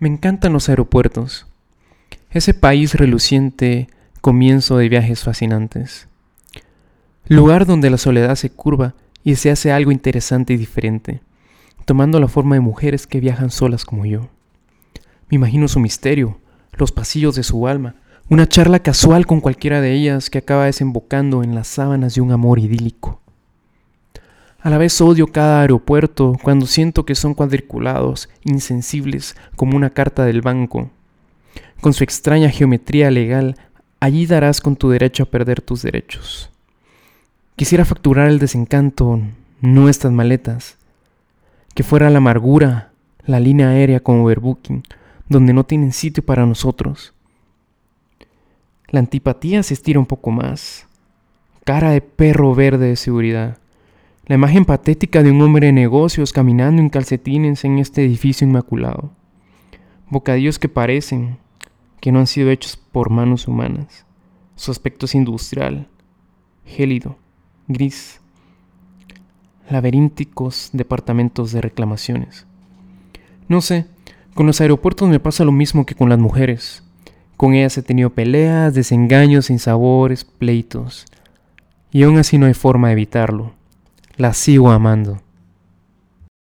Me encantan los aeropuertos. Ese país reluciente, comienzo de viajes fascinantes. Lugar donde la soledad se curva y se hace algo interesante y diferente, tomando la forma de mujeres que viajan solas como yo. Me imagino su misterio, los pasillos de su alma, una charla casual con cualquiera de ellas que acaba desembocando en las sábanas de un amor idílico. A la vez odio cada aeropuerto cuando siento que son cuadriculados, insensibles, como una carta del banco. Con su extraña geometría legal, allí darás con tu derecho a perder tus derechos. Quisiera facturar el desencanto, no estas maletas. Que fuera la amargura, la línea aérea como overbooking, donde no tienen sitio para nosotros. La antipatía se estira un poco más. Cara de perro verde de seguridad. La imagen patética de un hombre de negocios caminando en calcetines en este edificio inmaculado. Bocadillos que parecen que no han sido hechos por manos humanas. Su aspecto es industrial, gélido, gris. Laberínticos departamentos de reclamaciones. No sé, con los aeropuertos me pasa lo mismo que con las mujeres. Con ellas he tenido peleas, desengaños, sinsabores, pleitos. Y aún así no hay forma de evitarlo la sigo amando.